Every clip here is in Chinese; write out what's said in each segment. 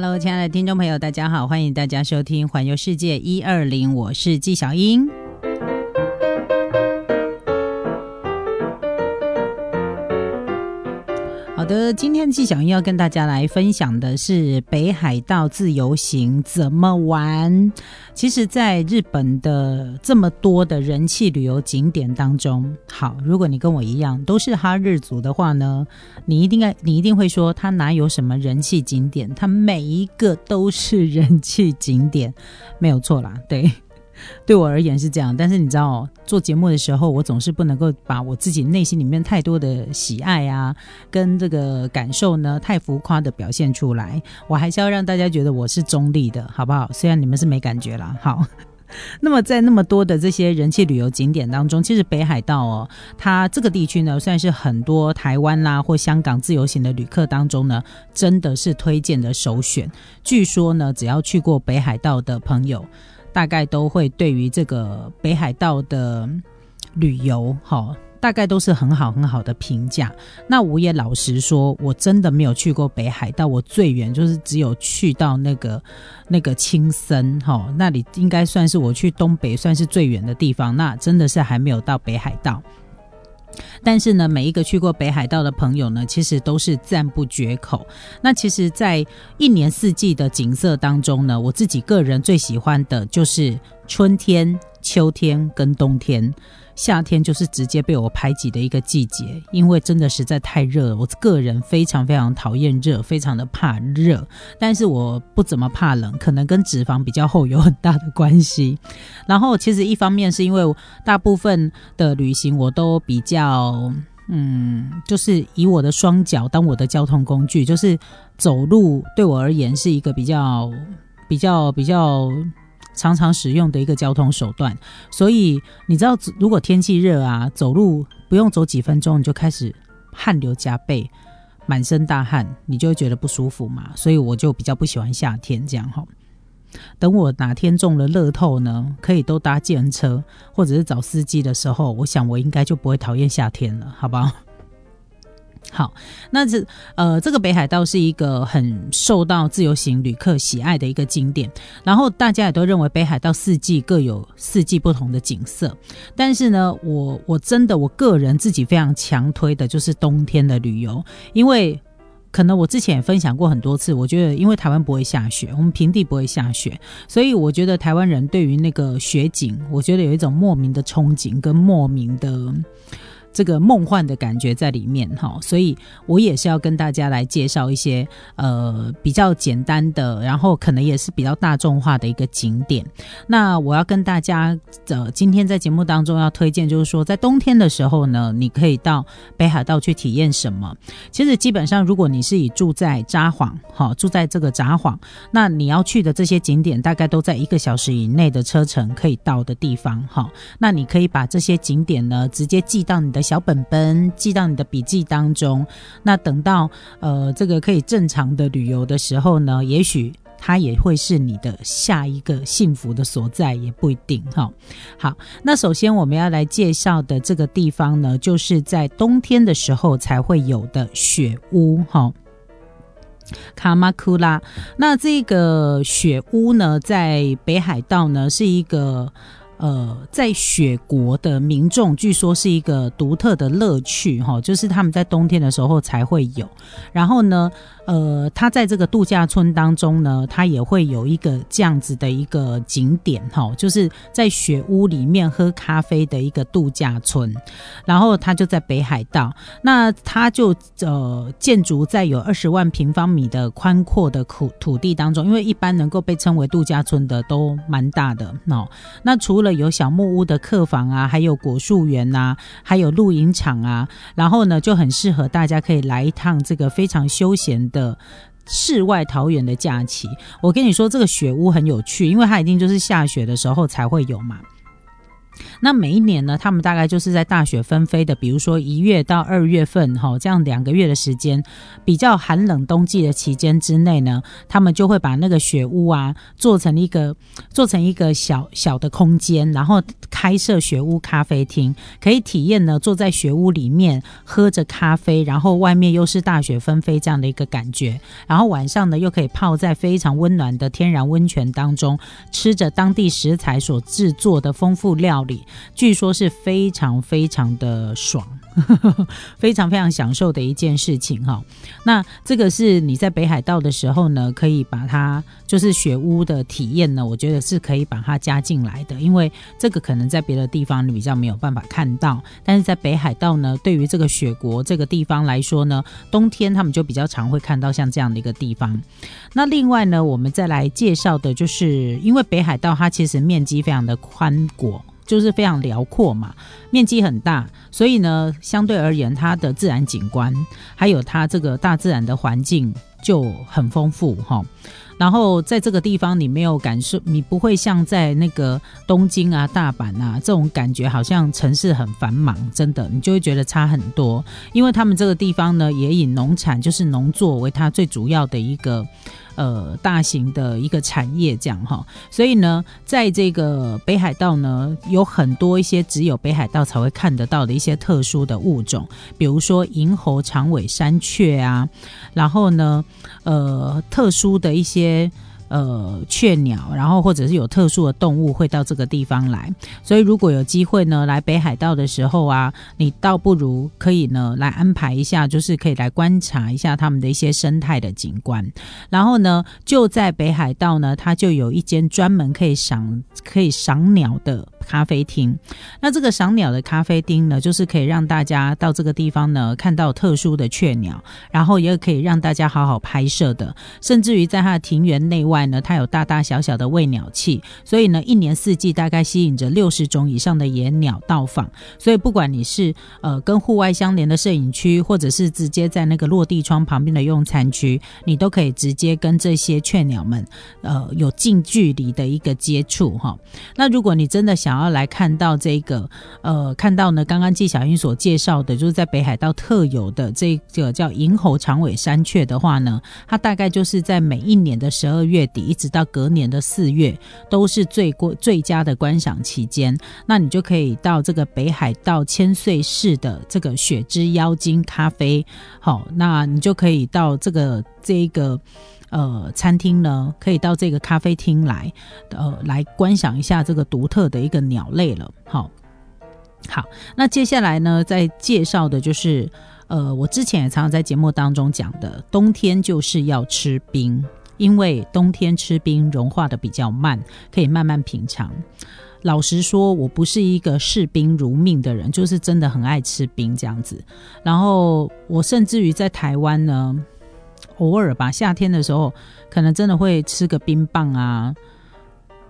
Hello，亲爱的听众朋友，大家好，欢迎大家收听《环游世界一二零》，我是纪小英。好的，今天纪小英要跟大家来分享的是北海道自由行怎么玩。其实，在日本的这么多的人气旅游景点当中，好，如果你跟我一样都是哈日族的话呢，你一定该，你一定会说，它哪有什么人气景点？它每一个都是人气景点，没有错啦，对。对我而言是这样，但是你知道，做节目的时候，我总是不能够把我自己内心里面太多的喜爱啊，跟这个感受呢，太浮夸的表现出来。我还是要让大家觉得我是中立的，好不好？虽然你们是没感觉啦。好，那么在那么多的这些人气旅游景点当中，其实北海道哦，它这个地区呢，算是很多台湾啦或香港自由行的旅客当中呢，真的是推荐的首选。据说呢，只要去过北海道的朋友。大概都会对于这个北海道的旅游，哈，大概都是很好很好的评价。那我也老实说，我真的没有去过北海道，我最远就是只有去到那个那个青森，哈，那里应该算是我去东北算是最远的地方。那真的是还没有到北海道。但是呢，每一个去过北海道的朋友呢，其实都是赞不绝口。那其实，在一年四季的景色当中呢，我自己个人最喜欢的就是春天、秋天跟冬天。夏天就是直接被我排挤的一个季节，因为真的实在太热了。我个人非常非常讨厌热，非常的怕热。但是我不怎么怕冷，可能跟脂肪比较厚有很大的关系。然后其实一方面是因为大部分的旅行我都比较，嗯，就是以我的双脚当我的交通工具，就是走路对我而言是一个比较比较比较。常常使用的一个交通手段，所以你知道，如果天气热啊，走路不用走几分钟，你就开始汗流浃背，满身大汗，你就会觉得不舒服嘛。所以我就比较不喜欢夏天这样哈。等我哪天中了乐透呢，可以都搭计程车或者是找司机的时候，我想我应该就不会讨厌夏天了，好不好？好，那这呃，这个北海道是一个很受到自由行旅客喜爱的一个景点，然后大家也都认为北海道四季各有四季不同的景色，但是呢，我我真的我个人自己非常强推的就是冬天的旅游，因为可能我之前也分享过很多次，我觉得因为台湾不会下雪，我们平地不会下雪，所以我觉得台湾人对于那个雪景，我觉得有一种莫名的憧憬跟莫名的。这个梦幻的感觉在里面哈，所以我也是要跟大家来介绍一些呃比较简单的，然后可能也是比较大众化的一个景点。那我要跟大家呃今天在节目当中要推荐，就是说在冬天的时候呢，你可以到北海道去体验什么。其实基本上，如果你是以住在札幌哈，住在这个札幌，那你要去的这些景点大概都在一个小时以内的车程可以到的地方哈。那你可以把这些景点呢直接寄到你的。小本本记到你的笔记当中，那等到呃这个可以正常的旅游的时候呢，也许它也会是你的下一个幸福的所在，也不一定哈。好，那首先我们要来介绍的这个地方呢，就是在冬天的时候才会有的雪屋哈，卡马库拉。那这个雪屋呢，在北海道呢是一个。呃，在雪国的民众，据说是一个独特的乐趣哈，就是他们在冬天的时候才会有。然后呢？呃，他在这个度假村当中呢，他也会有一个这样子的一个景点哈，就是在雪屋里面喝咖啡的一个度假村。然后他就在北海道，那他就呃建筑在有二十万平方米的宽阔的土土地当中，因为一般能够被称为度假村的都蛮大的哦。那除了有小木屋的客房啊，还有果树园呐，还有露营场啊，然后呢就很适合大家可以来一趟这个非常休闲的。的世外桃源的假期，我跟你说，这个雪屋很有趣，因为它一定就是下雪的时候才会有嘛。那每一年呢，他们大概就是在大雪纷飞的，比如说一月到二月份，哈，这样两个月的时间，比较寒冷冬季的期间之内呢，他们就会把那个雪屋啊做成一个做成一个小小的空间，然后开设雪屋咖啡厅，可以体验呢坐在雪屋里面喝着咖啡，然后外面又是大雪纷飞这样的一个感觉，然后晚上呢又可以泡在非常温暖的天然温泉当中，吃着当地食材所制作的丰富料。据说是非常非常的爽，非常非常享受的一件事情哈。那这个是你在北海道的时候呢，可以把它就是雪屋的体验呢，我觉得是可以把它加进来的，因为这个可能在别的地方你比较没有办法看到，但是在北海道呢，对于这个雪国这个地方来说呢，冬天他们就比较常会看到像这样的一个地方。那另外呢，我们再来介绍的就是，因为北海道它其实面积非常的宽广。就是非常辽阔嘛，面积很大，所以呢，相对而言，它的自然景观还有它这个大自然的环境就很丰富哈。然后在这个地方，你没有感受，你不会像在那个东京啊、大阪啊这种感觉，好像城市很繁忙，真的，你就会觉得差很多。因为他们这个地方呢，也以农产，就是农作为它最主要的一个。呃，大型的一个产业这样哈，所以呢，在这个北海道呢，有很多一些只有北海道才会看得到的一些特殊的物种，比如说银喉长尾山雀啊，然后呢，呃，特殊的一些。些呃，雀鸟，然后或者是有特殊的动物会到这个地方来，所以如果有机会呢，来北海道的时候啊，你倒不如可以呢来安排一下，就是可以来观察一下他们的一些生态的景观。然后呢，就在北海道呢，它就有一间专门可以赏可以赏鸟的咖啡厅。那这个赏鸟的咖啡厅呢，就是可以让大家到这个地方呢看到特殊的雀鸟，然后也可以让大家好好拍摄的，甚至于在它的庭园内外。外呢，它有大大小小的喂鸟器，所以呢，一年四季大概吸引着六十种以上的野鸟到访。所以不管你是呃跟户外相连的摄影区，或者是直接在那个落地窗旁边的用餐区，你都可以直接跟这些雀鸟们呃有近距离的一个接触哈。那如果你真的想要来看到这个呃看到呢，刚刚纪晓英所介绍的，就是在北海道特有的这个叫银喉长尾山雀的话呢，它大概就是在每一年的十二月。底一直到隔年的四月，都是最过最佳的观赏期间。那你就可以到这个北海道千岁市的这个雪之妖精咖啡，好，那你就可以到这个这个呃餐厅呢，可以到这个咖啡厅来，呃，来观赏一下这个独特的一个鸟类了。好，好，那接下来呢，再介绍的就是呃，我之前也常常在节目当中讲的，冬天就是要吃冰。因为冬天吃冰融化的比较慢，可以慢慢品尝。老实说，我不是一个视冰如命的人，就是真的很爱吃冰这样子。然后我甚至于在台湾呢，偶尔吧，夏天的时候可能真的会吃个冰棒啊。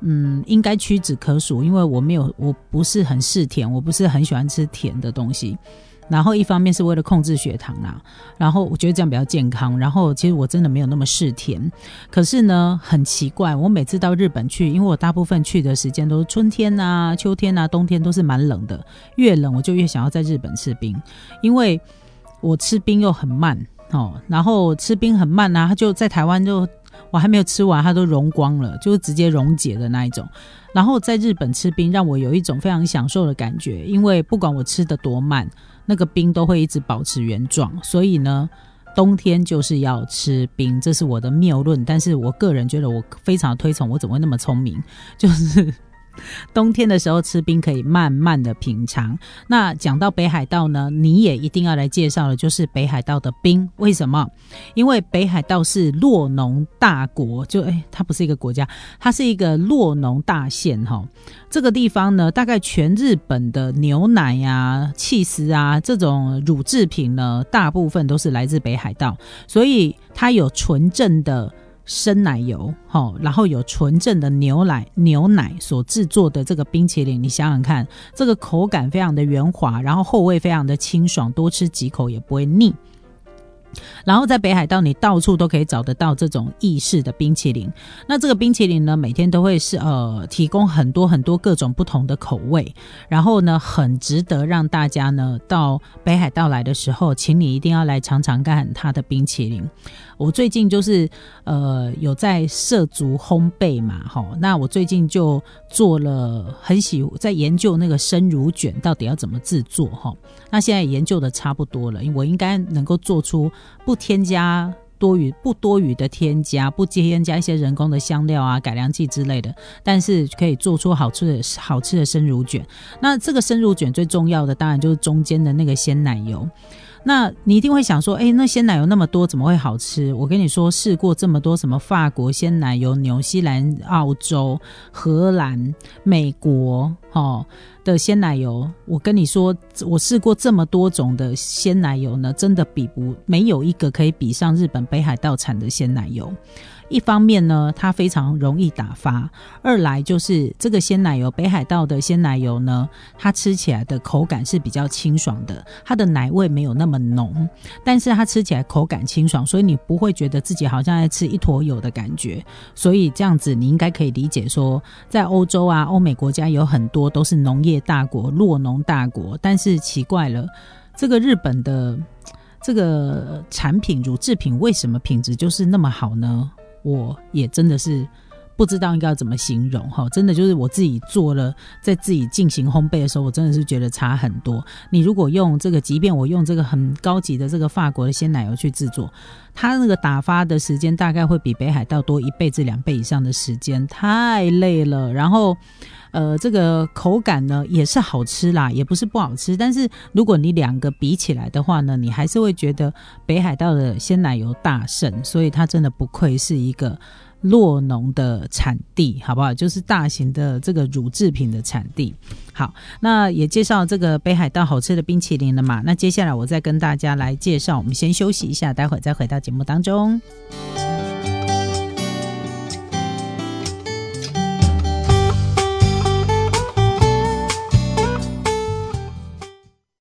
嗯，应该屈指可数，因为我没有，我不是很嗜甜，我不是很喜欢吃甜的东西。然后一方面是为了控制血糖啦，然后我觉得这样比较健康。然后其实我真的没有那么嗜甜，可是呢很奇怪，我每次到日本去，因为我大部分去的时间都是春天啊、秋天啊、冬天都是蛮冷的，越冷我就越想要在日本吃冰，因为我吃冰又很慢哦，然后吃冰很慢啊，它就在台湾就我还没有吃完，它都融光了，就是直接溶解的那一种。然后在日本吃冰，让我有一种非常享受的感觉，因为不管我吃的多慢。那个冰都会一直保持原状，所以呢，冬天就是要吃冰，这是我的谬论。但是我个人觉得我非常推崇，我怎么会那么聪明？就是。冬天的时候吃冰可以慢慢的品尝。那讲到北海道呢，你也一定要来介绍的，就是北海道的冰。为什么？因为北海道是洛农大国，就哎，它不是一个国家，它是一个洛农大县哈。这个地方呢，大概全日本的牛奶呀、气司啊这种乳制品呢，大部分都是来自北海道，所以它有纯正的。生奶油，好，然后有纯正的牛奶，牛奶所制作的这个冰淇淋，你想想看，这个口感非常的圆滑，然后后味非常的清爽，多吃几口也不会腻。然后在北海道，你到处都可以找得到这种意式的冰淇淋。那这个冰淇淋呢，每天都会是呃提供很多很多各种不同的口味，然后呢，很值得让大家呢到北海道来的时候，请你一定要来尝尝看它的冰淇淋。我最近就是呃有在涉足烘焙嘛，哈，那我最近就做了很喜在研究那个生乳卷到底要怎么制作哈。那现在研究的差不多了，我应该能够做出不添加多余、不多余的添加，不添加一些人工的香料啊、改良剂之类的，但是可以做出好吃的好吃的生乳卷。那这个生乳卷最重要的当然就是中间的那个鲜奶油。那你一定会想说，哎，那鲜奶油那么多，怎么会好吃？我跟你说，试过这么多什么法国鲜奶油、纽西兰、澳洲、荷兰、美国，哈的鲜奶油，我跟你说，我试过这么多种的鲜奶油呢，真的比不没有一个可以比上日本北海道产的鲜奶油。一方面呢，它非常容易打发；二来就是这个鲜奶油，北海道的鲜奶油呢，它吃起来的口感是比较清爽的，它的奶味没有那么浓，但是它吃起来口感清爽，所以你不会觉得自己好像在吃一坨油的感觉。所以这样子，你应该可以理解说，在欧洲啊、欧美国家有很多都是农业大国、落农大国，但是奇怪了，这个日本的这个产品乳制品为什么品质就是那么好呢？我也真的是不知道应该要怎么形容哈，真的就是我自己做了，在自己进行烘焙的时候，我真的是觉得差很多。你如果用这个，即便我用这个很高级的这个法国的鲜奶油去制作，它那个打发的时间大概会比北海道多一倍至两倍以上的时间，太累了。然后，呃，这个口感呢也是好吃啦，也不是不好吃。但是如果你两个比起来的话呢，你还是会觉得北海道的鲜奶油大胜，所以它真的不愧是一个。洛农的产地，好不好？就是大型的这个乳制品的产地。好，那也介绍这个北海道好吃的冰淇淋了嘛？那接下来我再跟大家来介绍。我们先休息一下，待会再回到节目当中。